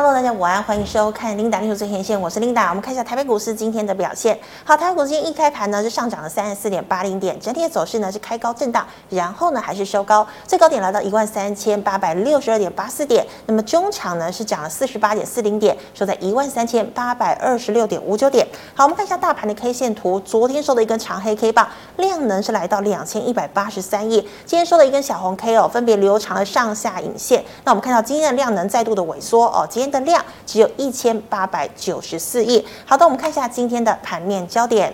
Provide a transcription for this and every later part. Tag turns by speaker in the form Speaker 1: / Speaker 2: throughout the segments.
Speaker 1: Hello，大家午安，欢迎收看 Linda 领取最前线，我是 Linda。我们看一下台北股市今天的表现。好，台北股市今天一开盘呢是上涨了三十四点八零点，整体的走势呢是开高震荡，然后呢还是收高，最高点来到一万三千八百六十二点八四点。那么中场呢是涨了四十八点四零点，收在一万三千八百二十六点五九点。好，我们看一下大盘的 K 线图，昨天收的一根长黑 K 棒，量能是来到两千一百八十三亿，今天收的一根小红 K 哦，分别留长了上下影线。那我们看到今天的量能再度的萎缩哦。今天的量只有一千八百九十四亿。好的，我们看一下今天的盘面焦点。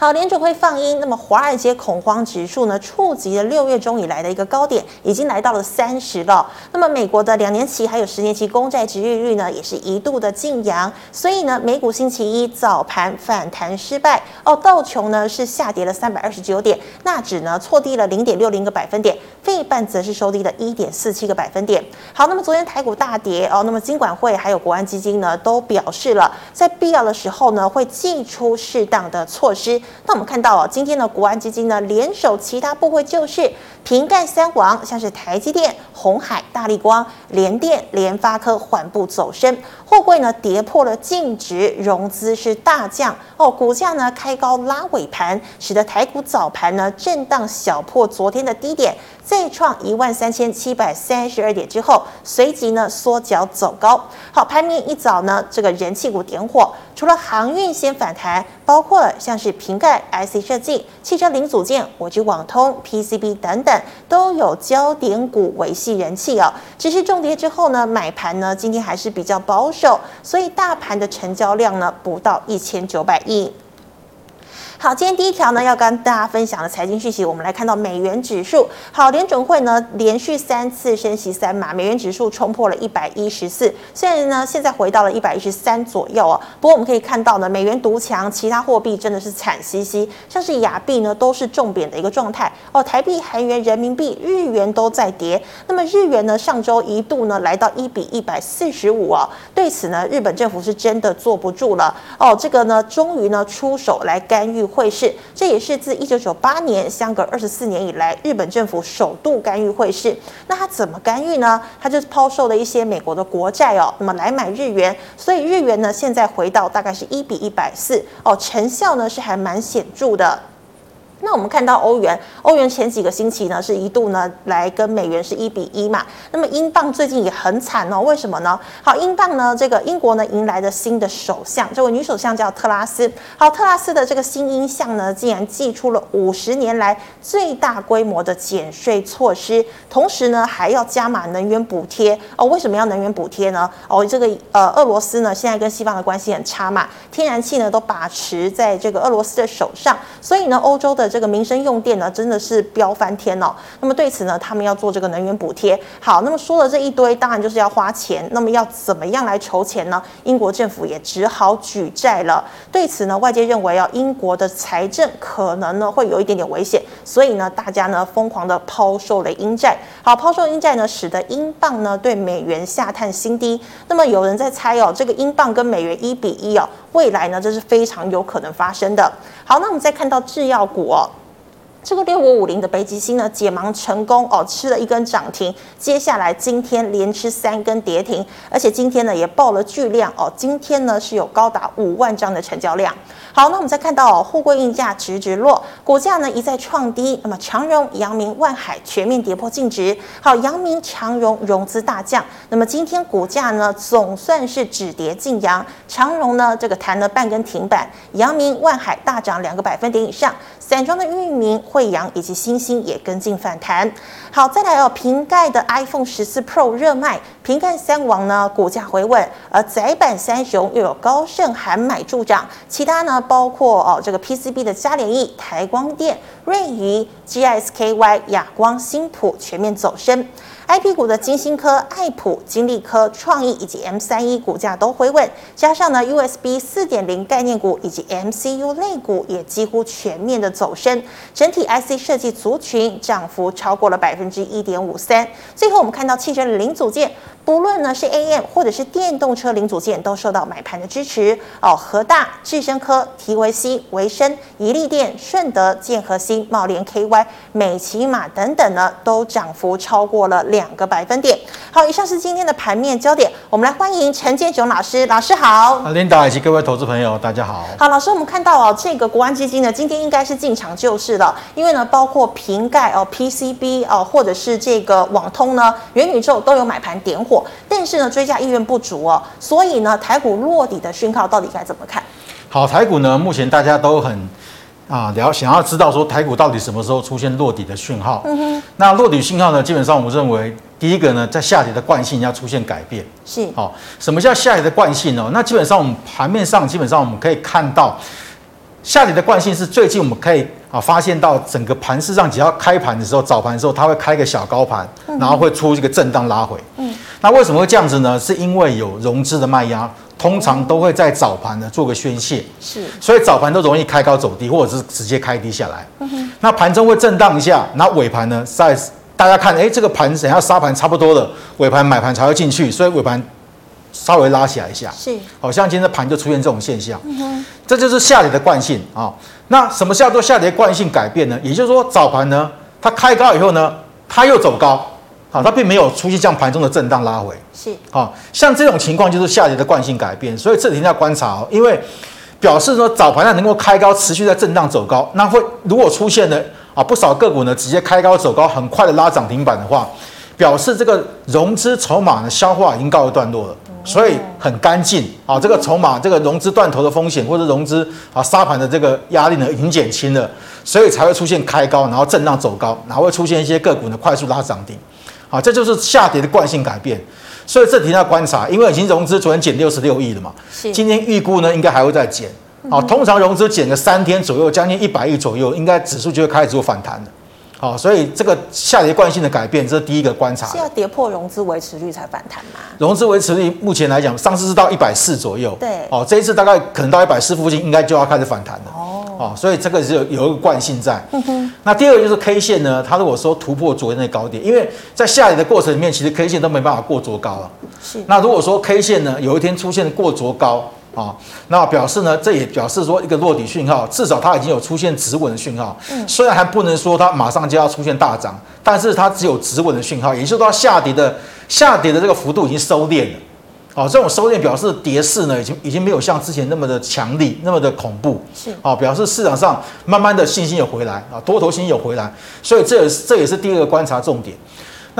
Speaker 1: 好，联储会放鹰，那么华尔街恐慌指数呢，触及了六月中以来的一个高点，已经来到了三十了。那么美国的两年期还有十年期公债殖利率呢，也是一度的劲扬。所以呢，美股星期一早盘反弹失败哦，道琼呢是下跌了三百二十九点，纳指呢挫低了零点六零个百分点，费半则是收低了一点四七个百分点。好，那么昨天台股大跌哦，那么金管会还有国安基金呢都表示了，在必要的时候呢会祭出适当的措施。那我们看到哦，今天的国安基金呢，联手其他部会救市，瓶盖三王，像是台积电、红海、大力光、联电、联发科缓步走升，货柜呢跌破了净值，融资是大降哦，股价呢开高拉尾盘，使得台股早盘呢震荡小破昨天的低点。再创一万三千七百三十二点之后，随即呢缩脚走高。好，盘面一早呢，这个人气股点火，除了航运先反弹，包括像是瓶盖、IC 设计、汽车零组件、我局网通、PCB 等等，都有焦点股维系人气哦。只是重跌之后呢，买盘呢今天还是比较保守，所以大盘的成交量呢不到一千九百亿。好，今天第一条呢，要跟大家分享的财经讯息，我们来看到美元指数。好，联准会呢连续三次升息三码，美元指数冲破了一百一十四，虽然呢现在回到了一百一十三左右哦，不过我们可以看到呢，美元独强，其他货币真的是惨兮兮，像是亚币呢都是重贬的一个状态哦，台币、韩元、人民币、日元都在跌。那么日元呢，上周一度呢来到一比一百四十五哦，对此呢，日本政府是真的坐不住了哦，这个呢终于呢出手来干预。会市，这也是自一九九八年相隔二十四年以来，日本政府首度干预会市。那他怎么干预呢？他就是抛售了一些美国的国债哦，那么来买日元。所以日元呢，现在回到大概是一比一百四哦，成效呢是还蛮显著的。那我们看到欧元，欧元前几个星期呢是一度呢来跟美元是一比一嘛。那么英镑最近也很惨哦，为什么呢？好，英镑呢这个英国呢迎来的新的首相，这位女首相叫特拉斯。好，特拉斯的这个新英相呢竟然祭出了五十年来最大规模的减税措施，同时呢还要加码能源补贴哦。为什么要能源补贴呢？哦，这个呃俄罗斯呢现在跟西方的关系很差嘛，天然气呢都把持在这个俄罗斯的手上，所以呢欧洲的。这个民生用电呢，真的是飙翻天哦。那么对此呢，他们要做这个能源补贴。好，那么说了这一堆，当然就是要花钱。那么要怎么样来筹钱呢？英国政府也只好举债了。对此呢，外界认为啊，英国的财政可能呢会有一点点危险，所以呢，大家呢疯狂的抛售了英债。好，抛售英债呢，使得英镑呢对美元下探新低。那么有人在猜哦，这个英镑跟美元一比一哦，未来呢这是非常有可能发生的。好，那我们再看到制药股哦。这个六五五零的北极星呢，解盲成功哦，吃了一根涨停。接下来今天连吃三根跌停，而且今天呢也爆了巨量哦，今天呢是有高达五万张的成交量。好，那我们再看到哦，货柜运价直直落，股价呢一再创低。那么长荣、阳明、万海全面跌破净值。好，阳明、长荣融资大降。那么今天股价呢总算是止跌进扬，长荣呢这个弹了半根停板，阳明、万海大涨两个百分点以上。散装的裕民、惠阳以及欣兴也跟进反弹。好，再来哦，瓶盖的 iPhone 十四 Pro 热卖，瓶盖三王呢股价回稳，而窄板三雄又有高盛喊买助涨，其他呢包括哦这个 PCB 的嘉联益、台光电、瑞仪、GSKY、亚光、新普全面走升。I P 股的金星科、爱普、金利科、创意以及 M 三一股价都回稳，加上呢 U S B 四点零概念股以及 M C U 类股也几乎全面的走升，整体 I C 设计族群涨幅超过了百分之一点五三。最后我们看到汽车零组件，不论呢是 AM 或者是电动车零组件，都受到买盘的支持哦。和大、智深科、TVC、维生、宜利电、顺德、建和新、茂联 KY、美琪玛等等呢，都涨幅超过了两个百分点。好，以上是今天的盘面焦点，我们来欢迎陈建雄老师，老师好。
Speaker 2: 琳达以及各位投资朋友，大家好。
Speaker 1: 好，老师，我们看到哦，这个国安基金呢，今天应该是进场救市了，因为呢，包括瓶盖哦、PCB 哦，或者是这个网通呢、元宇宙都有买盘点火。但是呢，追加意愿不足哦，所以呢，台股落底的讯号到底该怎么看？
Speaker 2: 好，台股呢，目前大家都很啊了，想要知道说台股到底什么时候出现落底的讯号。嗯哼。那落底讯号呢，基本上我们认为，第一个呢，在下跌的惯性要出现改变。
Speaker 1: 是。
Speaker 2: 好，什么叫下跌的惯性呢？那基本上我们盘面上基本上我们可以看到，下跌的惯性是最近我们可以啊发现到整个盘市上，只要开盘的时候，早盘的时候它会开一个小高盘，然后会出一个震荡拉回。嗯。那为什么会这样子呢？是因为有融资的卖压，通常都会在早盘呢做个宣泄，
Speaker 1: 是，
Speaker 2: 所以早盘都容易开高走低，或者是直接开低下来。嗯哼。那盘中会震荡一下，那尾盘呢，在大家看，哎，这个盘等下杀盘差不多了，尾盘买盘才会进去，所以尾盘稍微拉起来一下，
Speaker 1: 是，
Speaker 2: 好像今天的盘就出现这种现象。这就是下跌的惯性啊。那什么叫做下跌惯性改变呢？也就是说，早盘呢，它开高以后呢，它又走高。好，它并没有出现这样盘中的震荡拉回，
Speaker 1: 是，
Speaker 2: 好，像这种情况就是下跌的惯性改变，所以这几天要观察哦，因为表示说早盘它能够开高，持续在震荡走高，那会如果出现了啊不少个股呢直接开高走高，很快的拉涨停板的话，表示这个融资筹码的消化已经告一段落了，所以很干净啊，这个筹码这个融资断头的风险或者融资啊沙盘的这个压力呢已经减轻了，所以才会出现开高，然后震荡走高，然后会出现一些个股呢快速拉涨停。啊，这就是下跌的惯性改变，所以这题要观察，因为已经融资昨天减六十六亿了嘛，今天预估呢应该还会再减，啊，通常融资减个三天左右，将近一百亿左右，应该指数就会开始做反弹了。好，所以这个下跌惯性的改变，这是第一个观察。
Speaker 1: 是要跌破融资维持率才反弹吗？
Speaker 2: 融资维持率目前来讲，上次是到一百四左右。
Speaker 1: 对。
Speaker 2: 哦，这一次大概可能到一百四附近，应该就要开始反弹了。哦。哦，所以这个是有有一个惯性在。嗯哼。那第二个就是 K 线呢，它如果说突破昨天的高点，因为在下跌的过程里面，其实 K 线都没办法过昨高了。是。那如果说 K 线呢，有一天出现过昨高。啊，那表示呢，这也表示说一个落底讯号，至少它已经有出现止稳的讯号。嗯，虽然还不能说它马上就要出现大涨，但是它只有止稳的讯号，也就是说它下跌的下跌的这个幅度已经收敛了。哦，这种收敛表示跌势呢，已经已经没有像之前那么的强力，那么的恐怖。是，啊，表示市场上慢慢的信心有回来啊，多头信心有回来，所以这也是这也是第二个观察重点。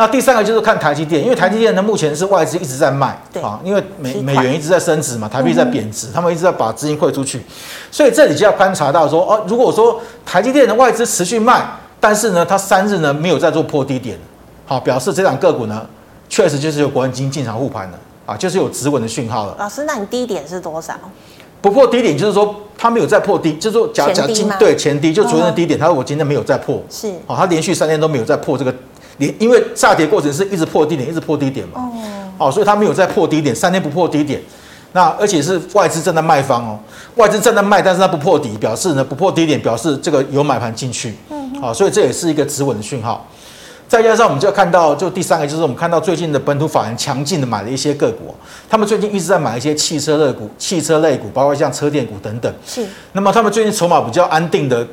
Speaker 2: 那第三个就是看台积电，因为台积电呢目前是外资一直在卖，对啊，因为美美元一直在升值嘛，台币在贬值，他们一直在把资金汇出去，所以这里就要观察到说，哦，如果说台积电的外资持续卖，但是呢，它三日呢没有再做破低点，好，表示这档个股呢确实就是有国安基金进场护盘了，啊，就是有止稳的讯号了。
Speaker 1: 老师，那你低点是多少？
Speaker 2: 不破低点就是说它没有再破低，就是说假假今对前低就昨天的低点，他说我今天没有再破，是，好，他连续三天都没有再破这个。因为下跌过程是一直破低点，一直破低点嘛，哦，所以它没有再破低点，三天不破低点，那而且是外资正在卖方哦，外资正在卖，但是它不破底，表示呢不破低点，表示这个有买盘进去，嗯，好，所以这也是一个止稳的讯号。再加上我们就要看到，就第三个就是我们看到最近的本土法人强劲的买了一些个股，他们最近一直在买一些汽车类股、汽车类股，包括像车电股等等。是，那么他们最近筹码比较安定的。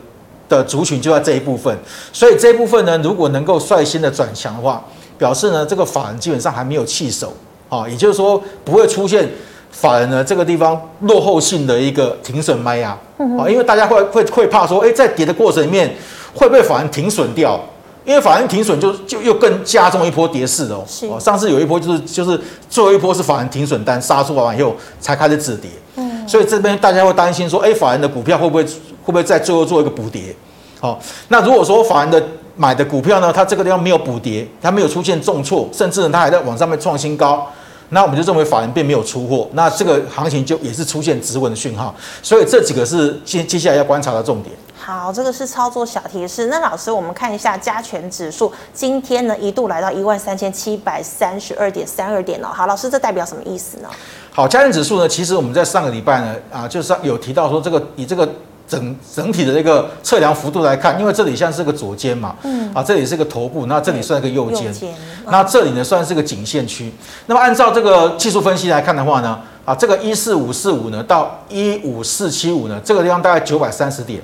Speaker 2: 的族群就在这一部分，所以这一部分呢，如果能够率先的转强的话，表示呢这个法人基本上还没有弃守啊，也就是说不会出现法人呢这个地方落后性的一个停损卖压啊，因为大家会会会怕说，哎，在跌的过程里面会不会法人停损掉？因为法人停损就就又更加重一波跌势哦。哦。上次有一波就是就是最后一波是法人停损单杀出来完以后才开始止跌。嗯。所以这边大家会担心说，哎，法人的股票会不会？会不会在最后做一个补跌？好，那如果说法人的买的股票呢，它这个地方没有补跌，它没有出现重挫，甚至呢它还在往上面创新高，那我们就认为法人并没有出货，那这个行情就也是出现止稳的讯号。所以这几个是接接下来要观察的重点。
Speaker 1: 好，这个是操作小提示。那老师，我们看一下加权指数，今天呢一度来到一万三千七百三十二点三二点哦。好，老师，这代表什么意思呢？
Speaker 2: 好，加权指数呢，其实我们在上个礼拜呢啊，就是有提到说这个以这个。整整体的这个测量幅度来看，因为这里像是个左肩嘛，啊，这里是个头部，那这里算一个右肩，那这里呢算是个颈线区。那么按照这个技术分析来看的话呢，啊，这个一四五四五呢到一五四七五呢，这个地方大概九百三十点。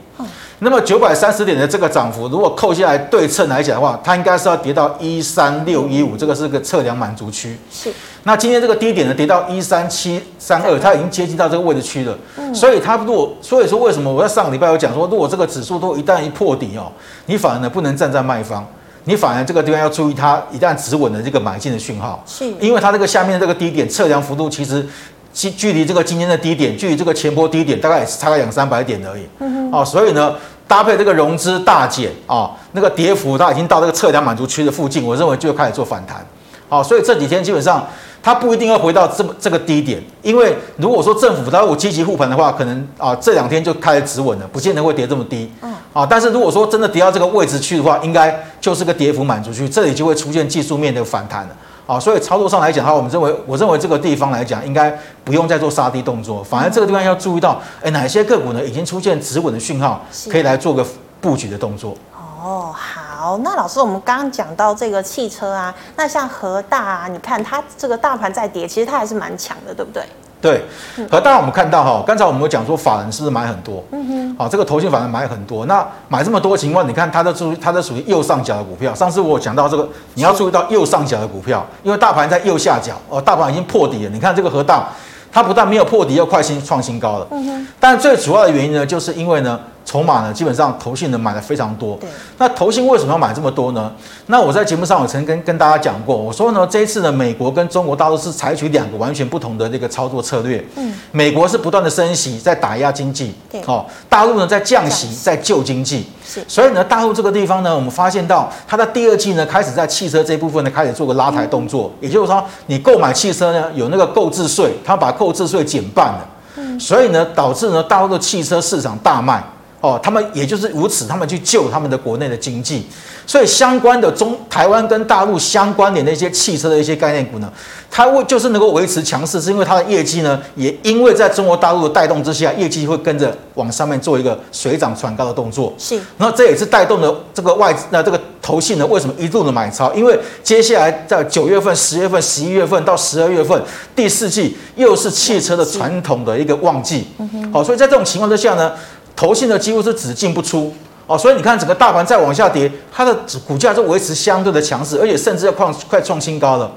Speaker 2: 那么九百三十点的这个涨幅，如果扣下来对称来讲的话，它应该是要跌到一三六一五，这个是个测量满足区。是。那今天这个低点呢，跌到一三七三二，它已经接近到这个位置区了。嗯。所以它如果，所以说为什么我在上个礼拜有讲说，如果这个指数都一旦一破底哦，你反而呢不能站在卖方，你反而这个地方要注意它一旦止稳的这个买进的讯号。是。因为它这个下面的这个低点测量幅度其实。距距离这个今天的低点，距离这个前波低点大概也是差个两三百点而已。嗯哼。哦，所以呢，搭配这个融资大减啊，那个跌幅它已经到这个测量满足区的附近，我认为就开始做反弹。好，所以这几天基本上它不一定要回到这么这个低点，因为如果说政府它如果积极护盘的话，可能啊这两天就开始止稳了，不见得会跌这么低。嗯。啊，但是如果说真的跌到这个位置去的话，应该就是个跌幅满足区，这里就会出现技术面的反弹了。啊，所以操作上来讲的话，我们认为，我认为这个地方来讲，应该不用再做杀低动作，反而这个地方要注意到，哎，哪些个股呢已经出现止稳的讯号，可以来做个布局的动作。
Speaker 1: 哦，好，那老师，我们刚刚讲到这个汽车啊，那像和大啊，你看它这个大盘在跌，其实它还是蛮强的，对不对？
Speaker 2: 对，和大我们看到哈，刚才我们有讲说法人是不是买很多？嗯哼，好，这个投信法人买很多，那买这么多情况，你看它的属于它的属于右上角的股票。上次我讲到这个，你要注意到右上角的股票，因为大盘在右下角哦，大盘已经破底了。你看这个和大，它不但没有破底，又快新创新高了。嗯哼，但最主要的原因呢，就是因为呢。筹码呢，基本上投信呢买的非常多。对。那投信为什么要买这么多呢？那我在节目上我曾跟跟大家讲过，我说呢，这一次呢，美国跟中国大陆是采取两个完全不同的这个操作策略。嗯。美国是不断的升息，在打压经济。对。哦，大陆呢在降息，在救经济。是。所以呢，大陆这个地方呢，我们发现到它在第二季呢，开始在汽车这一部分呢，开始做个拉抬动作。嗯。也就是说，你购买汽车呢，有那个购置税，它把购置税减半了。嗯。所以呢，导致呢，大陆的汽车市场大卖。哦，他们也就是如此，他们去救他们的国内的经济，所以相关的中台湾跟大陆相关联的一些汽车的一些概念股呢，它会就是能够维持强势，是因为它的业绩呢，也因为在中国大陆的带动之下，业绩会跟着往上面做一个水涨船高的动作。是，那这也是带动了这个外那这个投信呢，为什么一路的买超？因为接下来在九月份、十月份、十一月份到十二月份第四季又是汽车的传统的一个旺季。嗯哼，好，所以在这种情况之下呢。投信的几乎是只进不出哦，所以你看整个大盘再往下跌，它的股价就维持相对的强势，而且甚至要创快创新高了。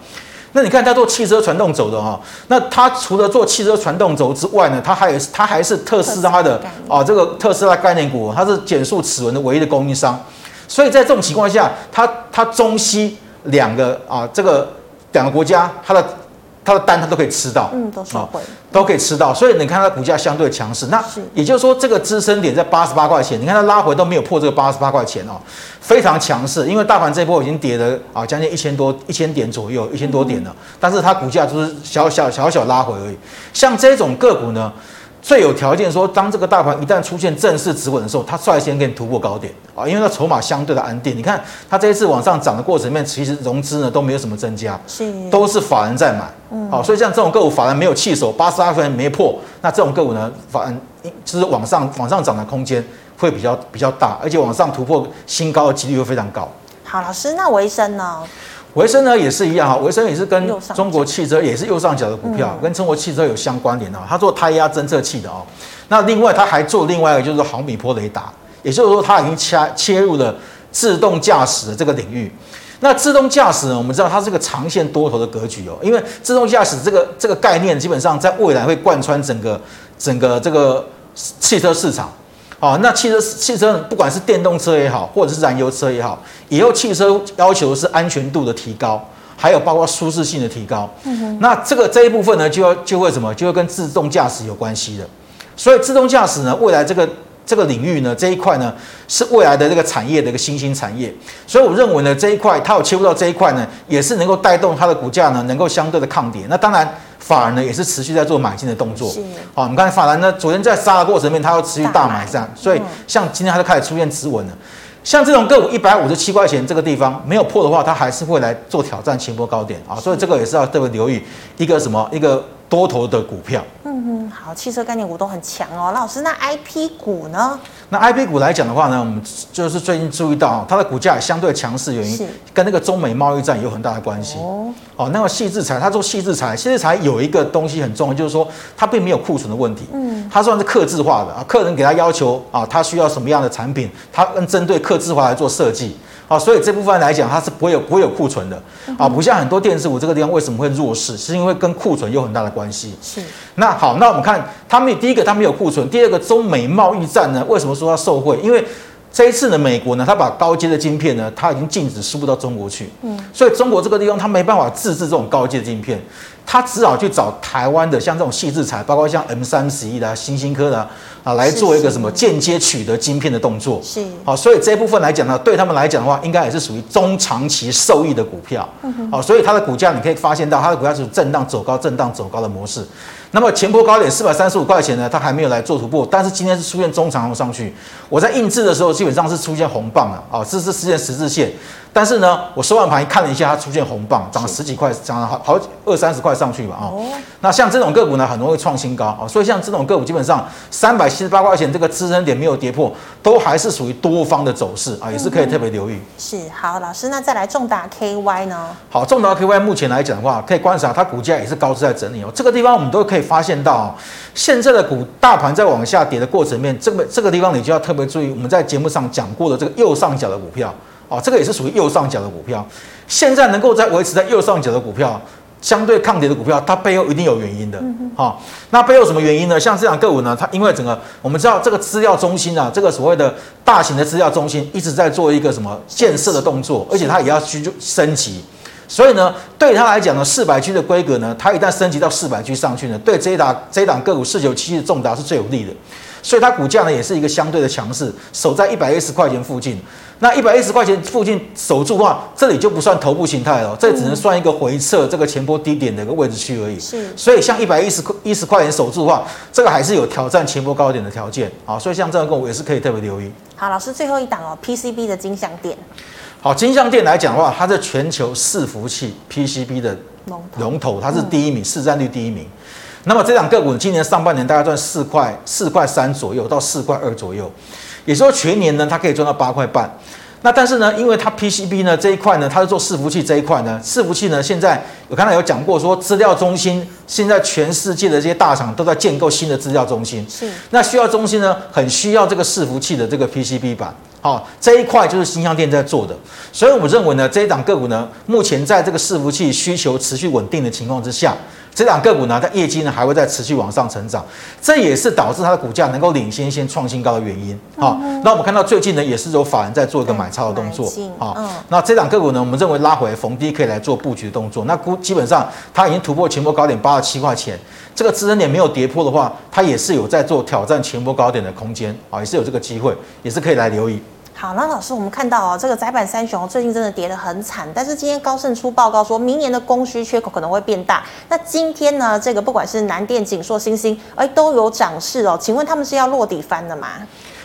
Speaker 2: 那你看它做汽车传动轴的哈，那它除了做汽车传动轴之外呢，它还有它还是特斯拉的啊这个特斯拉概念股，它是减速齿轮的唯一的供应商。所以在这种情况下，它它中西两个啊这个两个国家它的。它的单它都可以吃到，
Speaker 1: 嗯，都是会，
Speaker 2: 都可以吃到，所以你看它股价相对强势。那也就是说，这个支撑点在八十八块钱，你看它拉回都没有破这个八十八块钱哦，非常强势。因为大盘这一波已经跌了啊，将近一千多一千点左右，一千多点了，但是它股价就是小小小小拉回而已。像这种个股呢，最有条件说，当这个大盘一旦出现正式止稳的时候，它率先给你突破高点啊，因为它筹码相对的安定。你看它这一次往上涨的过程里面，其实融资呢都没有什么增加，是都是法人在买，嗯，好，所以像这种个股，法人没有弃守，八十二分没破，那这种个股呢，法人就是往上往上涨的空间会比较比较大，而且往上突破新高的几率会非常高。
Speaker 1: 好，老师，那维生呢？
Speaker 2: 维生呢也是一样哈，维生也是跟中国汽车也是右上角的股票，跟中国汽车有相关联的。它做胎压侦测器的哦。那另外它还做另外一个就是毫米波雷达，也就是说它已经切切入了自动驾驶的这个领域。那自动驾驶呢，我们知道它是个长线多头的格局哦，因为自动驾驶这个这个概念基本上在未来会贯穿整个整个这个汽车市场。好，那汽车汽车不管是电动车也好，或者是燃油车也好，以后汽车要求是安全度的提高，还有包括舒适性的提高。嗯哼。那这个这一部分呢，就要就会什么，就会跟自动驾驶有关系的。所以自动驾驶呢，未来这个。这个领域呢，这一块呢是未来的这个产业的一个新兴产业，所以我认为呢，这一块它有切入到这一块呢，也是能够带动它的股价呢，能够相对的抗跌。那当然，法人呢也是持续在做买进的动作。是。好，我们看法人呢，昨天在杀的过程里面，它要持续大买上，所以像今天它就开始出现止稳了。像这种个股一百五十七块钱这个地方没有破的话，它还是会来做挑战前波高点啊，所以这个也是要特别留意一个什么一个多头的股票。
Speaker 1: 嗯哼，好，汽车概念股都很强哦。老师，那 IP 股呢？
Speaker 2: 那 IP 股来讲的话呢，我们就是最近注意到它的股价也相对强势，原因跟那个中美贸易战有很大的关系。哦，哦，那个细制材，它做细制材，细制材有一个东西很重要，就是说它并没有库存的问题。嗯，它算是客制化的啊，客人给他要求啊，他需要什么样的产品，它跟针对客制化来做设计。啊，所以这部分来讲，它是不会有不会有库存的啊，不像很多电子股这个地方为什么会弱势，是因为跟库存有很大的关系。是。那好，那我们看他们第一个，他们有库存；第二个，中美贸易战呢，为什么说它受惠？因为这一次呢，美国呢，它把高阶的晶片呢，它已经禁止输入到中国去。嗯。所以中国这个地方，它没办法自制这种高阶的晶片。他只好去找台湾的，像这种矽智财，包括像 M 三十一的、新兴科的啊，来做一个什么间接取得晶片的动作。是，好，所以这一部分来讲呢，对他们来讲的话，应该也是属于中长期受益的股票。好，所以它的股价你可以发现到，它的股价是震荡走高、震荡走高的模式。那么前波高点四百三十五块钱呢，它还没有来做突破，但是今天是出现中长红上去。我在印制的时候，基本上是出现红棒了啊，这是实现十字线。但是呢，我收盘一看了一下，它出现红棒，涨了十几块，涨了好好二三十块上去吧啊。那像这种个股呢，很容易创新高啊。所以像这种个股，基本上三百七十八块钱这个支撑点没有跌破，都还是属于多方的走势啊，也是可以特别留意。
Speaker 1: 是好，老师，那再来重达 KY 呢？
Speaker 2: 好，重达 KY 目前来讲的话，可以观察它股价也是高姿在整理哦。这个地方我们都可以发现到，现在的股大盘在往下跌的过程面，这个这个地方你就要特别注意，我们在节目上讲过的这个右上角的股票。哦，这个也是属于右上角的股票，现在能够在维持在右上角的股票，相对抗跌的股票，它背后一定有原因的。好，那背后什么原因呢？像这两个股呢，它因为整个我们知道这个资料中心啊，这个所谓的大型的资料中心一直在做一个什么建设的动作，而且它也要去升级，所以呢，对他来讲呢，四百 G 的规格呢，它一旦升级到四百 G 上去呢，对这一档这一档个股四九七的重达是最有利的，所以它股价呢也是一个相对的强势，守在一百一十块钱附近。那一百一十块钱附近守住的话，这里就不算头部形态了，这只能算一个回撤这个前波低点的一个位置区而已。是，所以像一百一十块一十块钱守住的话，这个还是有挑战前波高点的条件啊。所以像这样个股也是可以特别留意。
Speaker 1: 好，老师最后一档哦，PCB 的金像电。
Speaker 2: 好，金像电来讲的话，它是全球伺服器 PCB 的龙头，它是第一名，市占率第一名。那么这两个股今年上半年大概赚四块四块三左右到四块二左右。也就是说，全年呢，它可以赚到八块半。那但是呢，因为它 PCB 呢这一块呢，它是做伺服器这一块呢，伺服器呢现在我刚才有讲过，说资料中心现在全世界的这些大厂都在建构新的资料中心。是。那需要中心呢，很需要这个伺服器的这个 PCB 板。好，这一块就是新乡店在做的。所以我们认为呢，这一档个股呢，目前在这个伺服器需求持续稳定的情况之下。这档个股呢，它业绩呢还会再持续往上成长，这也是导致它的股价能够领先先创新高的原因。好，那我们看到最近呢，也是有法人在做一个买超的动作。好，那这档个股呢，我们认为拉回逢低可以来做布局的动作。那估基本上它已经突破前波高点八十七块钱，这个支撑点没有跌破的话，它也是有在做挑战前波高点的空间啊，也是有这个机会，也是可以来留意。
Speaker 1: 好，那老师，我们看到哦，这个窄板三雄最近真的跌得很惨，但是今天高盛出报告说，明年的供需缺口可能会变大。那今天呢，这个不管是南电、景硕、星星，哎，都有涨势哦。请问他们是要落底翻的吗？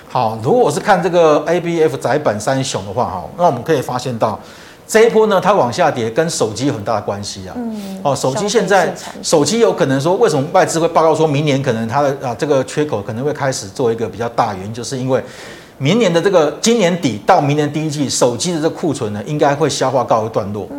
Speaker 2: 好，如果是看这个 ABF 载板三雄的话，哈，那我们可以发现到这一波呢，它往下跌跟手机有很大的关系啊。嗯。哦，手机现在手机有可能说，为什么外资会报告说明年可能它的啊这个缺口可能会开始做一个比较大，原因就是因为。明年的这个今年底到明年第一季，手机的这库存呢，应该会消化告一段落。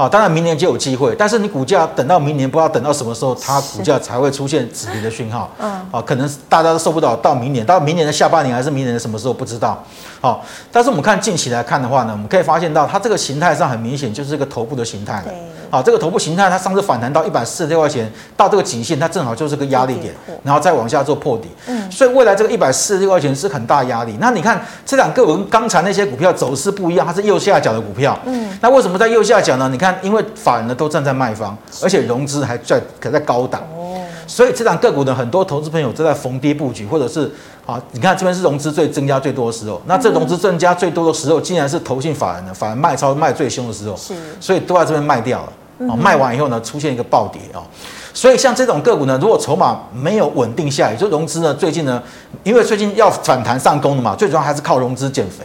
Speaker 2: 啊，当然明年就有机会，但是你股价等到明年，不知道等到什么时候，它股价才会出现止跌的讯号。嗯，啊，可能大家都受不了，到明年，到明年的下半年还是明年的什么时候不知道。好，但是我们看近期来看的话呢，我们可以发现到它这个形态上很明显就是一个头部的形态。对。好，这个头部形态，它上次反弹到一百四十六块钱，到这个颈线，它正好就是个压力点，然后再往下做破底。嗯，所以未来这个一百四十六块钱是很大压力。那你看这两个跟刚才那些股票走势不一样，它是右下角的股票。嗯，那为什么在右下角呢？你看，因为法人呢都站在卖方，而且融资还在可在高档。哦，所以这档个股呢，很多投资朋友都在逢低布局，或者是。啊，你看这边是融资最增加最多的时候，那这融资增加最多的时候，竟然是投信法人的，反而卖超卖最凶的时候，是，所以都在这边卖掉了，啊，卖完以后呢，出现一个暴跌啊，所以像这种个股呢，如果筹码没有稳定下来，就融资呢，最近呢，因为最近要反弹上攻的嘛，最主要还是靠融资减肥，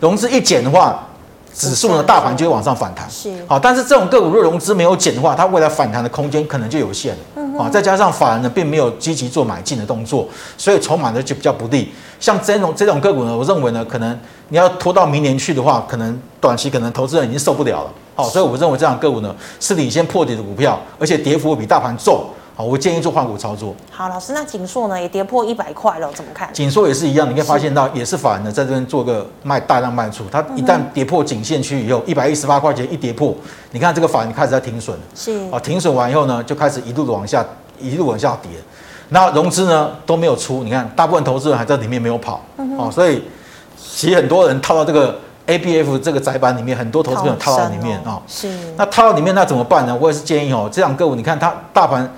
Speaker 2: 融资一减的话，指数呢，大盘就会往上反弹，是，好，但是这种个股若融资没有减的话，它未来反弹的空间可能就有限了。啊，再加上法人呢并没有积极做买进的动作，所以筹码呢就比较不利。像这种这种个股呢，我认为呢，可能你要拖到明年去的话，可能短期可能投资人已经受不了了。好，所以我认为这样个股呢是领先破底的股票，而且跌幅比大盘重。我建议做换股操作。
Speaker 1: 好，老师，那景硕呢也跌破一百块了，怎么看？
Speaker 2: 景硕也是一样，你可以发现到也是法人呢在这边做个卖大量卖出，它一旦跌破颈线区以后，一百一十八块钱一跌破，你看这个法人开始在停损，
Speaker 1: 是啊，
Speaker 2: 停损完以后呢，就开始一路的往下，一路往下跌，那融资呢都没有出，你看大部分投资人还在里面没有跑，哦，所以其实很多人套到这个 ABF 这个窄板里面，很多投资朋友套到里面啊，
Speaker 1: 哦、是，
Speaker 2: 那套到里面那怎么办呢？我也是建议哦，这两个股你看它大盘。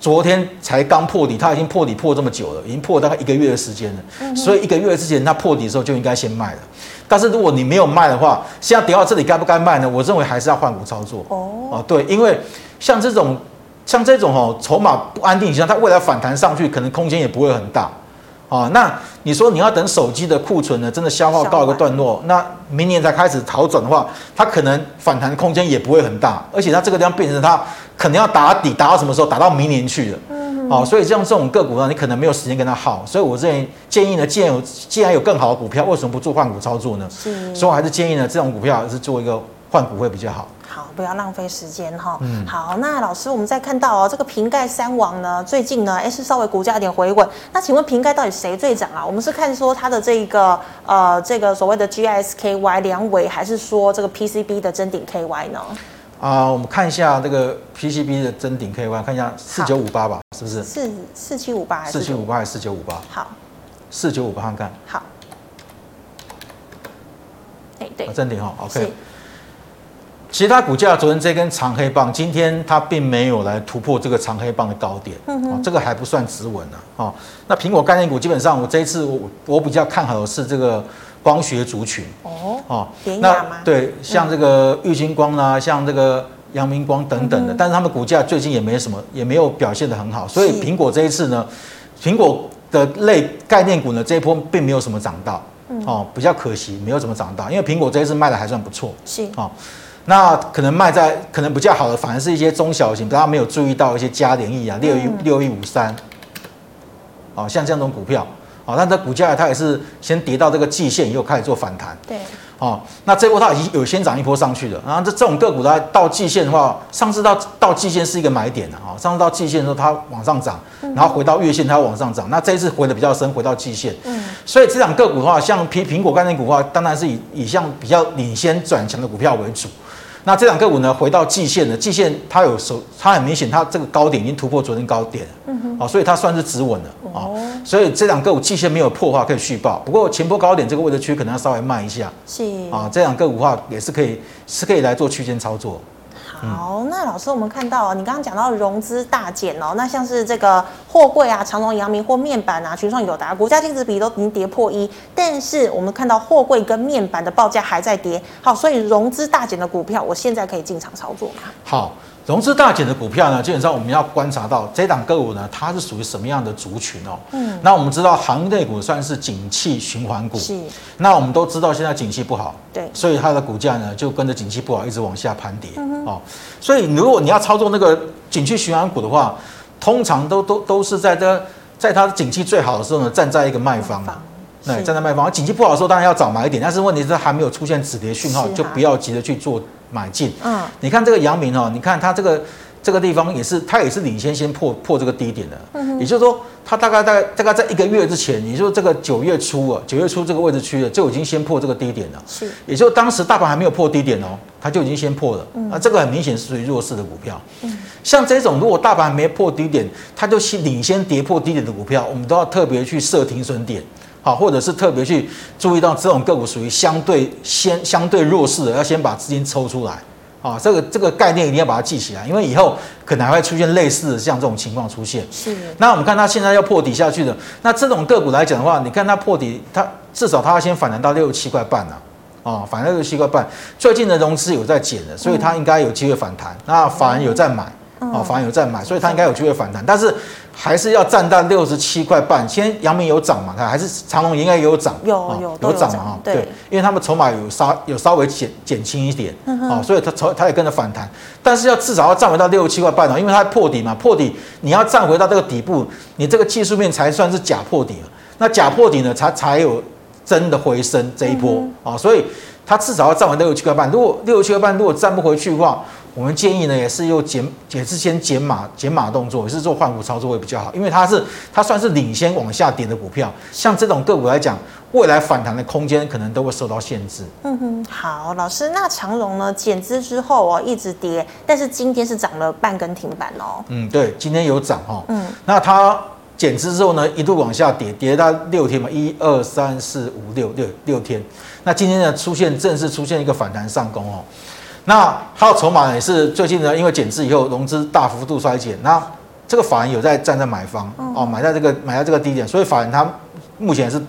Speaker 2: 昨天才刚破底，它已经破底破这么久了，已经破了大概一个月的时间了。嗯、所以一个月之前它破底的时候就应该先卖了。但是如果你没有卖的话，现在跌到这里该不该卖呢？我认为还是要换股操作。哦，啊，对，因为像这种像这种哦筹码不安定，像它未来反弹上去，可能空间也不会很大。啊，那你说你要等手机的库存呢真的消耗到一个段落，那明年才开始好转的话，它可能反弹空间也不会很大，而且它这个地方变成它可能要打底，打到什么时候？打到明年去了。嗯，好，所以像这种个股呢，你可能没有时间跟它耗，所以我建议建议呢，既然有既然有更好的股票，为什么不做换股操作呢？是，所以我还是建议呢，这种股票还是做一个换股会比较好。
Speaker 1: 好，不要浪费时间哈。嗯，好，那老师，我们再看到哦，这个瓶盖三王呢，最近呢，哎，是稍微股价有点回稳。那请问瓶盖到底谁最涨啊？我们是看说它的这个呃，这个所谓的 GISKY 两尾，还是说这个 PCB 的真顶 KY 呢？
Speaker 2: 啊、呃，我们看一下这个 PCB 的真顶 KY，看一下四九五八吧，是不是？
Speaker 1: 四四七五八还是
Speaker 2: 四七五八还是四九五八？好，四九五八看看。
Speaker 1: 好。哎，对，
Speaker 2: 臻鼎哈，OK。其他股价昨天这根长黑棒，今天它并没有来突破这个长黑棒的高点，嗯哼，这个还不算止稳呢，啊，那苹果概念股基本上我这一次我我比较看好的是这个光学族群，哦，哦，那对，像这个玉晶光啊，像这个阳明光等等的，但是他们股价最近也没什么，也没有表现得很好，所以苹果这一次呢，苹果的类概念股呢这一波并没有什么涨到，哦，比较可惜，没有怎么涨到，因为苹果这一次卖的还算不错，是，啊。那可能卖在可能比较好的，反而是一些中小型，大家没有注意到一些嘉联益啊，六一六一五三，哦，像这样种股票，哦，那这股价它也是先跌到这个季线，又开始做反弹，对，哦，那这波它已经有先涨一波上去了，然后这这种个股它到季线的话，上次到到季线是一个买点的啊，上次到季线的时候它往上涨，然后回到月线它往上涨，那这一次回的比较深，回到季线，嗯，所以这两个股的话，像苹苹果概念股的话，当然是以以像比较领先转强的股票为主。那这两个股呢，回到季线的季线，它有手，它很明显，它这个高点已经突破昨天高点，嗯哼，啊，所以它算是止稳了啊，哦、所以这两个股季线没有破的话，可以续报。不过前波高点这个位置区可能要稍微慢一下，是啊，这两个股的话也是可以，是可以来做区间操作。
Speaker 1: 好，那老师，我们看到你刚刚讲到融资大减哦，那像是这个货柜啊、长隆、阳明或面板啊、群创、友达，股价净值比都已经跌破一，但是我们看到货柜跟面板的报价还在跌。好，所以融资大减的股票，我现在可以进场操作吗？
Speaker 2: 好。融资大减的股票呢，基本上我们要观察到这档个股呢，它是属于什么样的族群哦？嗯，那我们知道航运类股算是景气循环股，是。那我们都知道现在景气不好，对，所以它的股价呢就跟着景气不好一直往下盘跌，嗯，哦，所以如果你要操作那个景气循环股的话，通常都都都是在这在它的景气最好的时候呢，站在一个卖方，对，站在卖方。景气不好的时候，当然要早买一点，但是问题是还没有出现止跌讯号，就不要急着去做。买进，嗯，你看这个阳明哦，你看它这个这个地方也是，它也是领先先破破这个低点的，嗯哼，也就是说，它大概大概大概在一个月之前，也就是这个九月初啊，九月初这个位置区的就已经先破这个低点了，是，也就是当时大盘还没有破低点哦，它就已经先破了，嗯，那这个很明显是属于弱势的股票，嗯，像这种如果大盘还没破低点，它就先领先跌破低点的股票，我们都要特别去设停损点。好，或者是特别去注意到这种个股属于相对先相对弱势的，要先把资金抽出来。啊，这个这个概念一定要把它记起来，因为以后可能还会出现类似的像这种情况出现。是。那我们看它现在要破底下去的，那这种个股来讲的话，你看它破底，它至少它要先反弹到六十七块半啊。啊，反弹六十七块半，最近的融资有在减的，所以它应该有机会反弹。那法人有在买。哦，法人有在买，所以它应该有机会反弹，但是还是要站到六十七块半。先阳明有涨嘛，它还是长隆应该也有涨，
Speaker 1: 有有有涨嘛，
Speaker 2: 对，因为他们筹码有稍有稍微减减轻一点，哦，所以它筹它也跟着反弹，但是要至少要站回到六十七块半哦，因为它破底嘛，破底你要站回到这个底部，你这个技术面才算是假破底，那假破底呢才才有真的回升这一波啊，所以。它至少要站回六十七块半，如果六十七块半如果站不回去的话，我们建议呢也是用减，也是先减码减码动作，也是做换股操作会比较好，因为它是它算是领先往下跌的股票，像这种个股来讲，未来反弹的空间可能都会受到限制。
Speaker 1: 嗯哼，好，老师，那长荣呢减资之后哦一直跌，但是今天是涨了半根停板哦。
Speaker 2: 嗯，对，今天有涨哦。嗯，那它。减资之后呢，一度往下跌，跌到六天嘛，一二三四五六六六天。那今天呢，出现正式出现一个反弹上攻哦。那还有筹码也是最近呢，因为减资以后融资大幅度衰减，那这个法人有在站在买方哦，买在这个买在这个低点，所以法人他目前是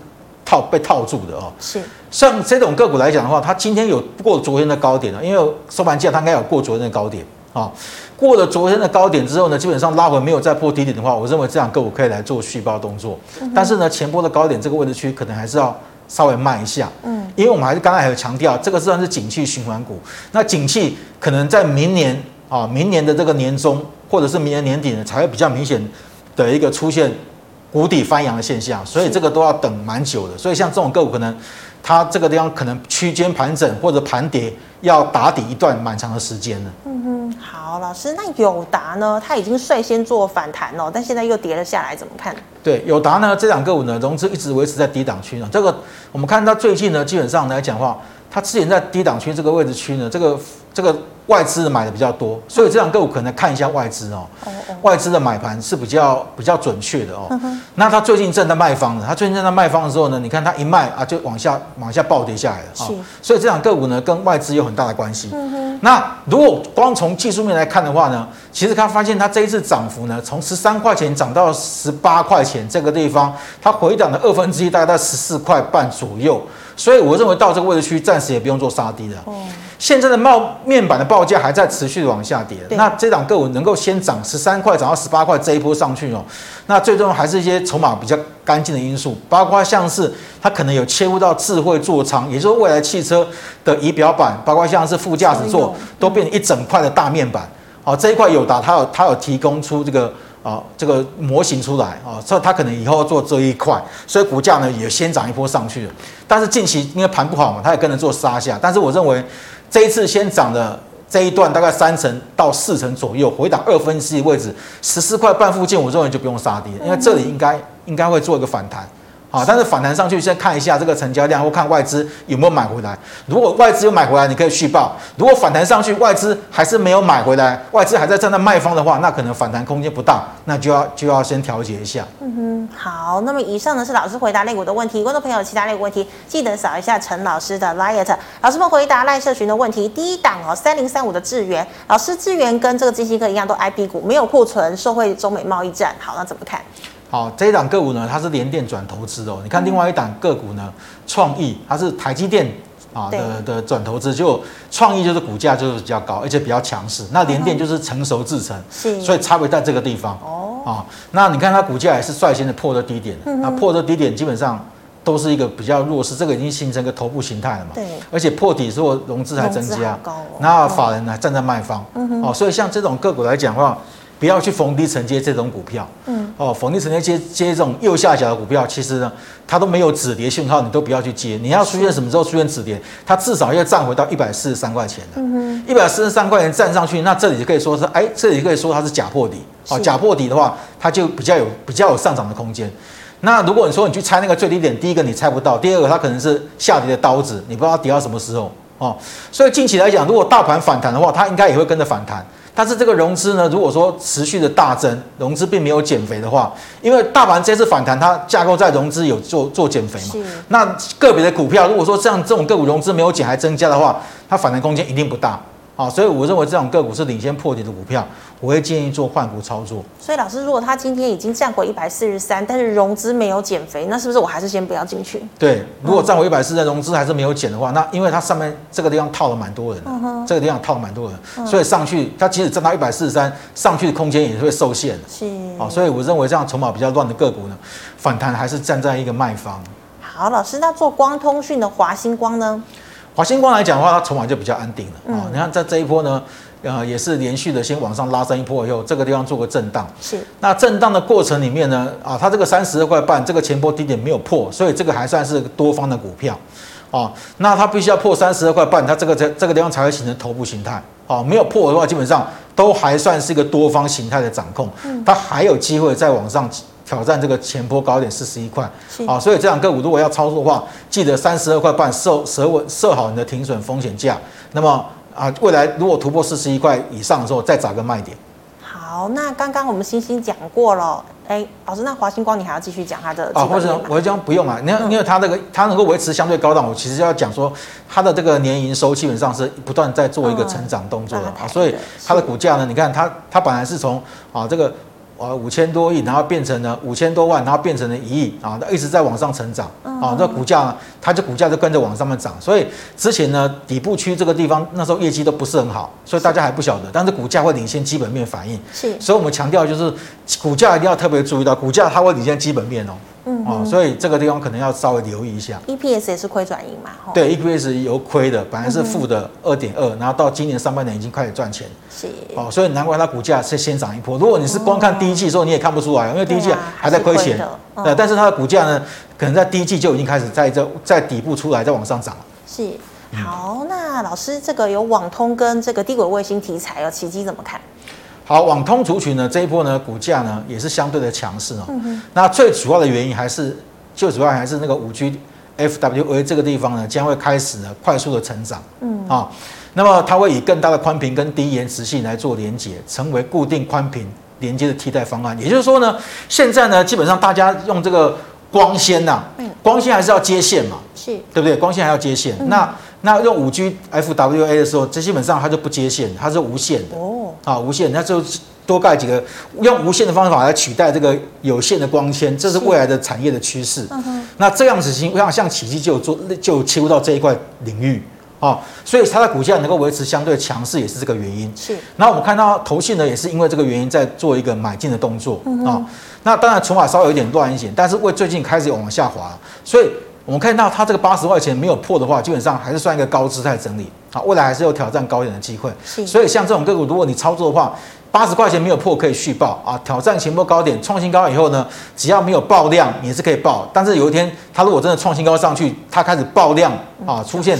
Speaker 2: 套被套住的哦。
Speaker 1: 是。
Speaker 2: 像这种个股来讲的话，它今天有过昨天的高点了，因为收盘价它应该有过昨天的高点啊。过了昨天的高点之后呢，基本上拉回没有再破低点的话，我认为这样个股可以来做续报动作。但是呢，前波的高点这个位置区可能还是要稍微慢一下。嗯，因为我们还是刚才还有强调，这个算是景气循环股。那景气可能在明年啊，明年的这个年中或者是明年年底呢，才会比较明显的一个出现谷底翻扬的现象。所以这个都要等蛮久的。所以像这种个股可能。它这个地方可能区间盘整或者盘跌，要打底一段蛮长的时间的。
Speaker 1: 嗯哼，好，老师，那友达呢？它已经率先做反弹了，但现在又跌了下来，怎么看？
Speaker 2: 对，友达呢，这两个股呢，融资一直维持在低档区呢。这个我们看到最近呢，基本上来讲的话，它之前在低档区这个位置区呢，这个这个。外资买的比较多，所以这两个股可能看一下外资哦。外资的买盘是比较比较准确的哦。那他最近正在卖方的，他最近正在卖方的时候呢，你看他一卖啊，就往下往下暴跌下来了啊。所以这两个股呢，跟外资有很大的关系。那如果光从技术面来看的话呢，其实他发现他这一次涨幅呢，从十三块钱涨到十八块钱这个地方，它回档的二分之一大概在十四块半左右。所以我认为到这个位置区，暂时也不用做杀低了。现在的帽面板的报价还在持续的往下跌，那这档个股能够先涨十三块，涨到十八块这一波上去哦，那最终还是一些筹码比较干净的因素，包括像是它可能有切入到智慧座舱，也就是未来汽车的仪表板，包括像是副驾驶座都变成一整块的大面板。好，这一块友达它有它有提供出这个啊这个模型出来啊，所以它可能以后要做这一块，所以股价呢也先涨一波上去了。但是近期因为盘不好嘛，它也跟着做杀下，但是我认为。这一次先涨的这一段大概三成到四成左右，回档二分之一位置，十四块半附近，我认为就不用杀跌，因为这里应该应该会做一个反弹。好，但是反弹上去，先看一下这个成交量，或看外资有没有买回来。如果外资有买回来，你可以续报；如果反弹上去，外资还是没有买回来，外资还在站在卖方的话，那可能反弹空间不大，那就要就要先调节一下。
Speaker 1: 嗯哼，好。那么以上呢是老师回答类股的问题，观众朋友其他类股问题，记得扫一下陈老师的 LINE。老师们回答赖社群的问题，第一档哦，三零三五的智原，老师智原跟这个金星科一样，都 IP 股，没有库存，受惠中美贸易战。好，那怎么看？
Speaker 2: 好，这一档个股呢，它是联电转投资哦。你看另外一档个股呢，创意它是台积电啊的的转投资，就创意就是股价就是比较高，而且比较强势。那联电就是成熟制成，是，所以差别在这个地方哦。啊，那你看它股价也是率先的破了低点，那破的低点基本上都是一个比较弱势，这个已经形成一个头部形态了嘛。对，而且破底之后融资还增加，那法人呢站在卖方，哦，所以像这种个股来讲的话。不要去逢低承接这种股票，嗯，哦，逢低承接接接这种右下角的股票，其实呢，它都没有止跌讯号，你都不要去接。你要出现什么时候出现止跌，它至少要站回到一百四十三块钱的，一百四十三块钱站上去，那这里就可以说是，哎，这里可以说它是假破底，哦，假破底的话，它就比较有比较有上涨的空间。那如果你说你去猜那个最低点，第一个你猜不到，第二个它可能是下跌的刀子，你不知道它跌到什么时候，哦，所以近期来讲，如果大盘反弹的话，它应该也会跟着反弹。但是这个融资呢，如果说持续的大增，融资并没有减肥的话，因为大盘这次反弹，它架构在融资有做做减肥嘛。那个别的股票，如果说这样这种个股融资没有减还增加的话，它反弹空间一定不大。啊，所以我认为这种个股是领先破底的股票，我会建议做换股操作。
Speaker 1: 所以老师，如果他今天已经站过一百四十三，但是融资没有减肥，那是不是我还是先不要进去？
Speaker 2: 对，如果站过一百四十三，融资还是没有减的话，那因为它上面这个地方套了蛮多人的，嗯、这个地方套了蛮多人，嗯、所以上去它即使站到一百四十三，上去的空间也是会受限的。是啊，所以我认为这样筹码比较乱的个股呢，反弹还是站在一个卖方。
Speaker 1: 好，老师，那做光通讯的华星光呢？
Speaker 2: 华星光来讲的话，它筹码就比较安定了啊。嗯、你看在这一波呢，呃，也是连续的先往上拉升一波以后，这个地方做个震荡。是。那震荡的过程里面呢，啊，它这个三十二块半这个前波低点没有破，所以这个还算是多方的股票啊。那它必须要破三十二块半，它这个这这个地方才会形成头部形态啊。没有破的话，基本上都还算是一个多方形态的掌控，它还有机会再往上。挑战这个前波高点四十一块，啊，所以这两个股如果要操作的话，记得三十二块半设设稳设好你的停损风险价。那么啊，未来如果突破四十一块以上的时候，再找个卖点。
Speaker 1: 好，那刚刚我们星星讲过了，哎，老师，那华星光你还要继续讲它的
Speaker 2: 啊？或者我讲不用啊，你看，因为它这个它能够维持相对高档，我其实要讲说它的这个年营收基本上是不断在做一个成长动作的啊，所以它的股价呢，你看它它本来是从啊这个。呃，五千多亿，然后变成了五千多万，然后变成了一亿啊，它一直在往上成长啊。这股价呢，它就股价就跟着往上面涨。所以之前呢，底部区这个地方那时候业绩都不是很好，所以大家还不晓得。但是股价会领先基本面反应，是。所以我们强调就是股价一定要特别注意到，股价它会领先基本面哦。嗯，哦，所以这个地方可能要稍微留意一下。
Speaker 1: EPS 也是亏转盈嘛？
Speaker 2: 对，EPS 由亏的，本来是负的二点二，然后到今年上半年已经开始赚钱。是。哦，所以难怪它股价是先涨一波。如果你是光看第一季的时候，你也看不出来，因为第一季还在亏钱。对，但是它的股价呢，可能在第一季就已经开始在这在底部出来，再往上涨了。
Speaker 1: 是。好，那老师，这个有网通跟这个低轨卫星题材，有奇迹怎么看？
Speaker 2: 好，网通族群呢，这一波呢，股价呢也是相对的强势哦。那最主要的原因还是，最主要还是那个五 G FWA 这个地方呢，将会开始呢快速的成长。嗯啊，那么它会以更大的宽频跟低延迟性来做连接，成为固定宽频连接的替代方案。也就是说呢，现在呢，基本上大家用这个光纤呐、光纤还是要接线嘛，是对不对？光纤还要接线。嗯、那那用五 G FWA 的时候，这基本上它就不接线，它是无线的。哦啊，无线，那就多盖几个，用无线的方法来取代这个有线的光纤，这是未来的产业的趋势。嗯、那这样子情况，像奇迹就有做，就切入到这一块领域啊，所以它的股价能够维持相对强势，也是这个原因。是。那我们看到投信呢，也是因为这个原因在做一个买进的动作啊。那当然筹码稍微有点乱一点，但是为最近开始往下滑，所以。我们看到它这个八十块钱没有破的话，基本上还是算一个高姿态整理，好，未来还是有挑战高点的机会。是所以像这种个股，如果你操作的话，八十块钱没有破可以续报啊，挑战前波高点创新高以后呢，只要没有爆量，你是可以报。但是有一天它如果真的创新高上去，它开始爆量啊，出现，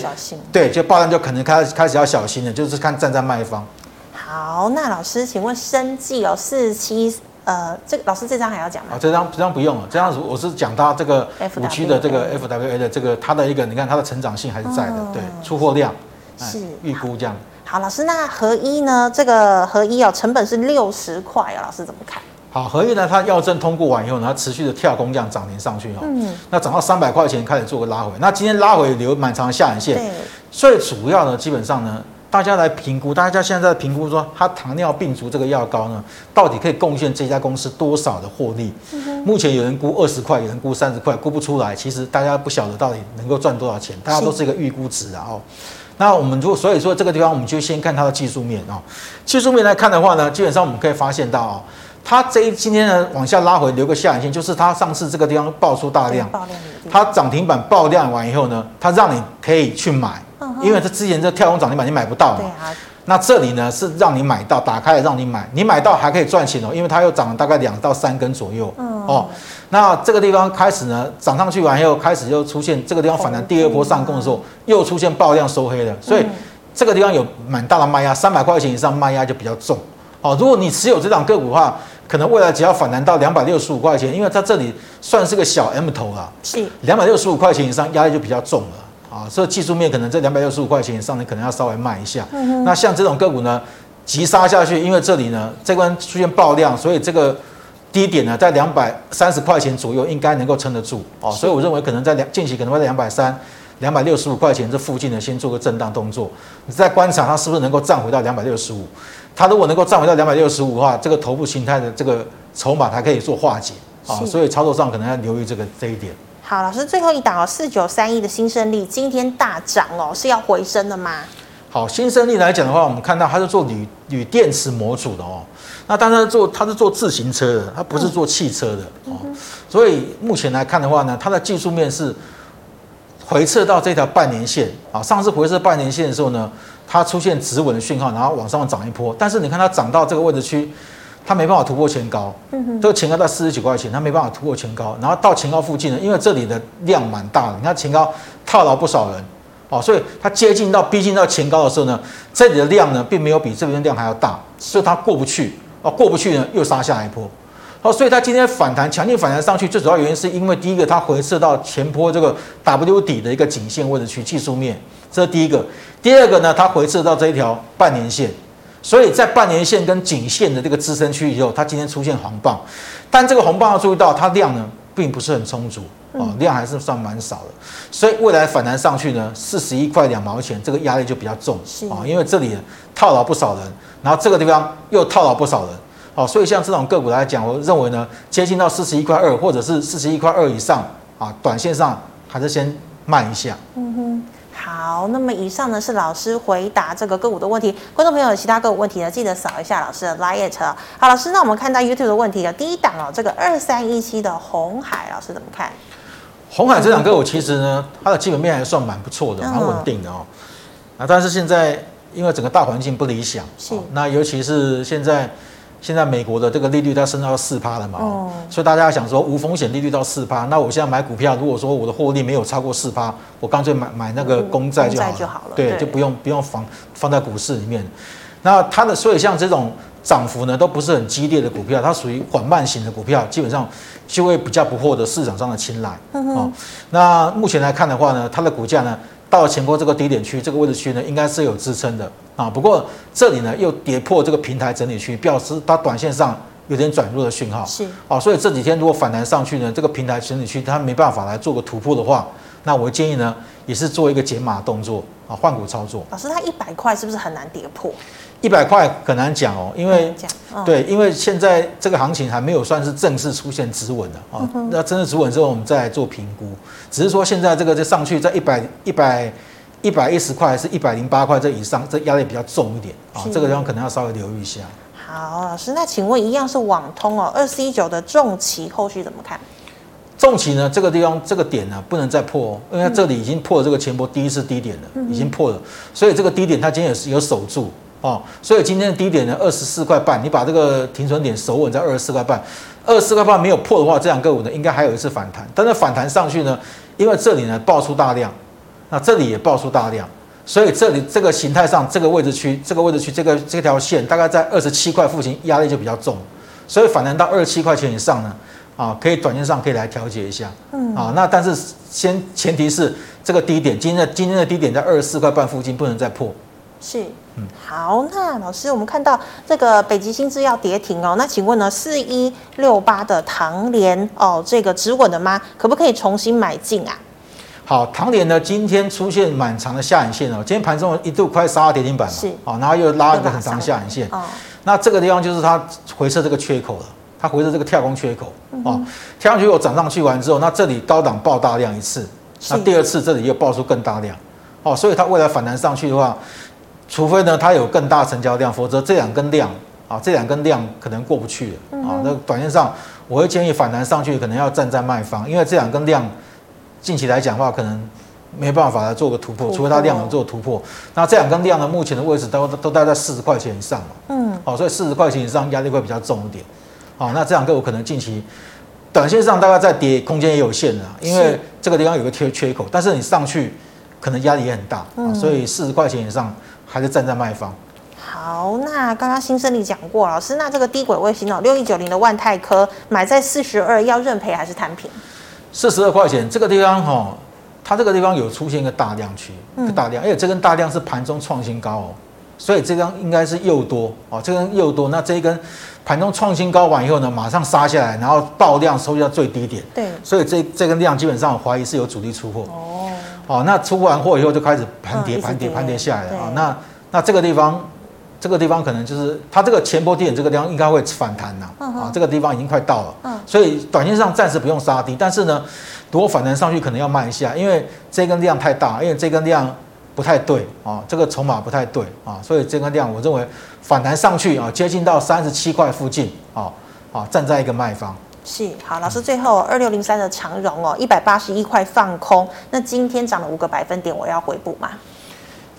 Speaker 2: 对，就爆量就可能开始开始要小心了，就是看站在卖方。
Speaker 1: 好，那老师，请问生技哦，四七。呃，这个老师这张还要讲吗？
Speaker 2: 啊，这张这张不用了，这张我是讲它这个五 G 的这个 FWA 的这个它的一个，你看它的成长性还是在的，嗯、对，出货量是预估这样
Speaker 1: 好。老师，那合一呢？这个合一哦，成本是六十块啊，老师怎么看？
Speaker 2: 好，合一呢，它药证通过完以后呢，它持续的跳空这样涨停上去哦，嗯，那涨到三百块钱开始做个拉回，那今天拉回留蛮长的下影线，对，最主要呢基本上呢。大家来评估，大家现在在评估说，它糖尿病足这个药膏呢，到底可以贡献这家公司多少的获利？嗯、目前有人估二十块，有人估三十块，估不出来。其实大家不晓得到底能够赚多少钱，大家都是一个预估值啊。哦，那我们如果所以说这个地方，我们就先看它的技术面啊。技术面来看的话呢，基本上我们可以发现到啊，它这一今天呢往下拉回留个下影线，就是它上次这个地方爆出大量，量它涨停板爆量完以后呢，它让你可以去买。因为这之前这跳空涨停板你买不到嘛，那这里呢是让你买到，打开来让你买，你买到还可以赚钱哦，因为它又涨了大概两到三根左右，哦，那这个地方开始呢涨上去完以后，开始又出现这个地方反弹第二波上攻的时候，又出现爆量收黑了，所以这个地方有蛮大的卖压，三百块钱以上卖压就比较重，哦，如果你持有这档个股的话，可能未来只要反弹到两百六十五块钱，因为它这里算是个小 M 头啊，是。两百六十五块钱以上压力就比较重了。啊，所以技术面可能这两百六十五块钱以上，你可能要稍微卖一下。嗯、那像这种个股呢，急杀下去，因为这里呢这关出现爆量，所以这个低点呢在两百三十块钱左右应该能够撑得住。哦，是所以我认为可能在两近期可能会在两百三两百六十五块钱这附近呢，先做个震荡动作，你再观察它是不是能够站回到两百六十五。它如果能够站回到两百六十五的话，这个头部形态的这个筹码它可以做化解啊，所以操作上可能要留意这个这一点。
Speaker 1: 好，老师最后一档哦，四九三一的新胜利今天大涨哦，是要回升的吗？
Speaker 2: 好，新胜利来讲的话，我们看到它是做铝铝电池模组的哦。那当然做它是做自行车的，它不是做汽车的哦。所以目前来看的话呢，它的技术面是回撤到这条半年线啊。上次回撤半年线的时候呢，它出现止稳的讯号，然后往上涨一波。但是你看它涨到这个位置区，它没办法突破前高。这个前高在四十几块钱，它没办法突破前高。然后到前高附近呢，因为这里的量蛮大的，你看前高套牢不少人。哦，所以它接近到逼近到前高的时候呢，这里的量呢并没有比这边的量还要大，所以它过不去。哦，过不去呢又杀下一波。好，所以它今天反弹，强劲反弹上去，最主要原因是因为第一个它回撤到前坡这个 W 底的一个颈线位置区技术面，这是第一个。第二个呢，它回撤到这一条半年线，所以在半年线跟颈线的这个支撑区以后，它今天出现红棒，但这个红棒要注意到它量呢并不是很充足。哦，量还是算蛮少的，所以未来反弹上去呢，四十一块两毛钱，这个压力就比较重啊，因为这里套牢不少人，然后这个地方又套牢不少人，好，所以像这种个股来讲，我认为呢，接近到四十一块二或者是四十一块二以上啊，短线上还是先慢一下。嗯哼。
Speaker 1: 好，那么以上呢是老师回答这个个股的问题。观众朋友有其他个股问题呢，记得扫一下老师的 LINE。好，老师，那我们看到 YouTube 的问题有第一档哦，这个二三一七的红海，老师怎么看？
Speaker 2: 红海这档个股其实呢，它的基本面还算蛮不错的，蛮稳定的哦。啊，但是现在因为整个大环境不理想，是那尤其是现在现在美国的这个利率它升到四趴了嘛，哦，所以大家想说无风险利率到四趴，那我现在买股票，如果说我的获利没有超过四趴，我干脆买买那个公债就好了，就好了，对，就不用不用放放在股市里面。那它的所以像这种。涨幅呢都不是很激烈的股票，它属于缓慢型的股票，基本上就会比较不获得市场上的青睐。哦，那目前来看的话呢，它的股价呢到了前波这个低点区，这个位置区呢应该是有支撑的啊。不过这里呢又跌破这个平台整理区，表示它短线上有点转弱的讯号。是啊，所以这几天如果反弹上去呢，这个平台整理区它没办法来做个突破的话，那我建议呢也是做一个减码动作啊，换股操作。
Speaker 1: 老师，它一百块是不是很难跌破？
Speaker 2: 一百块很难讲哦，因为对，因为现在这个行情还没有算是正式出现止稳的啊。那真的止稳之后，我们再来做评估。只是说现在这个就上去在一百一百一百一十块还是一百零八块这以上，这压力比较重一点啊。这个地方可能要稍微留意一下。
Speaker 1: 好，老师，那请问一样是网通哦，二四一九的重骑后续怎么看？
Speaker 2: 重骑呢，这个地方这个点呢不能再破，哦因为这里已经破了这个前波第一次低点了，已经破了，所以这个低点它今天也是有守住。哦，所以今天的低点呢，二十四块半，你把这个停损点守稳在二十四块半，二十四块半没有破的话，这两个股呢应该还有一次反弹。但是反弹上去呢，因为这里呢爆出大量，那这里也爆出大量，所以这里这个形态上这个位置区，这个位置区这个这条线大概在二十七块附近，压力就比较重，所以反弹到二十七块钱以上呢，啊，可以短线上可以来调节一下，嗯，啊，那但是先前提是这个低点，今天的今天的低点在二十四块半附近不能再破。
Speaker 1: 是，嗯，好，那老师，我们看到这个北极星要跌停哦，那请问呢，四一六八的唐联哦，这个止稳了吗？可不可以重新买进啊？
Speaker 2: 好，唐联呢，今天出现蛮长的下影线哦，今天盘中一度快杀到跌停板了，是，哦，然后又拉一个很长的下影线，哦，那这个地方就是它回撤这个缺口了，它回撤这个跳空缺口，嗯、哦，跳空缺口涨上去完之后，那这里高档爆大量一次，那第二次这里又爆出更大量，哦，所以它未来反弹上去的话。除非呢，它有更大成交量，否则这两根量啊，这两根量可能过不去了啊。那短线上，我会建议反弹上去，可能要站在卖方，因为这两根量近期来讲的话，可能没办法来做个突破，除非它量能做突破。那这两根量呢，目前的位置都都待在四十块钱以上嘛。嗯。好，所以四十块钱以上压力会比较重一点。好，那这两个我可能近期短线上大概在跌空间也有限的，因为这个地方有个缺缺口，但是你上去可能压力也很大啊，所以四十块钱以上。还是站在卖方。
Speaker 1: 好，那刚刚新胜利讲过，老师，那这个低轨卫星哦，六一九零的万泰科买在四十二，要认赔还是摊平？
Speaker 2: 四十二块钱，这个地方哈、哦，它这个地方有出现一个大量区，一个大量，而且这根大量是盘中创新高哦，所以这根应该是又多哦，这根又多，那这一根盘中创新高完以后呢，马上杀下来，然后爆量收到最低点，对，所以这这根量基本上我怀疑是有主力出货。哦。哦，那出完货以后就开始盘跌盘跌盘跌下来了啊。那那这个地方，这个地方可能就是它这个前波低点这个地方应该会反弹呐啊，这个地方已经快到了，嗯，所以短线上暂时不用杀低，但是呢，如果反弹上去可能要慢一下，因为这根量太大，因为这根量不太对啊，这个筹码不太对啊，所以这根量我认为反弹上去啊，接近到三十七块附近啊啊，站在一个卖方。
Speaker 1: 是好，老师最后二六零三的长荣哦，一百八十一块放空，那今天涨了五个百分点，我要回补吗？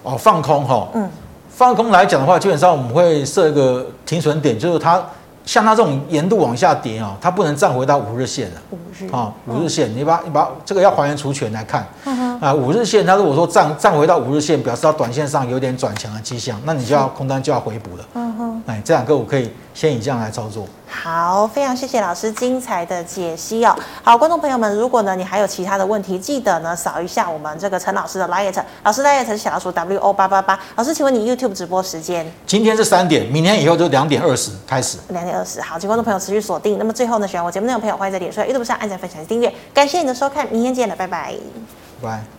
Speaker 2: 哦，放空哈，嗯，放空来讲的话，基本上我们会设一个停损点，就是它像它这种沿度往下跌啊，它不能站回到五日线了。五日。啊，五日线，你把你把这个要还原除权来看，啊，五日线它如果说站站回到五日线，表示它短线上有点转强的迹象，那你就要空单就要回补了。嗯哼，哎，这两个我可以先以这样来操作。
Speaker 1: 好，非常谢谢老师精彩的解析哦。好，观众朋友们，如果呢你还有其他的问题，记得呢扫一下我们这个陈老师的 LINE，老师 LINE 是小老鼠 W O 八八八。老师，请问你 YouTube 直播时间？
Speaker 2: 今天是三点，明天以后就两点二十开始。
Speaker 1: 两点二十，好，请观众朋友持续锁定。那么最后呢，喜欢我节目内容朋友，欢迎在脸书、YouTube 上按赞、分享、订阅。感谢你的收看，明天见了，拜拜。
Speaker 2: 拜。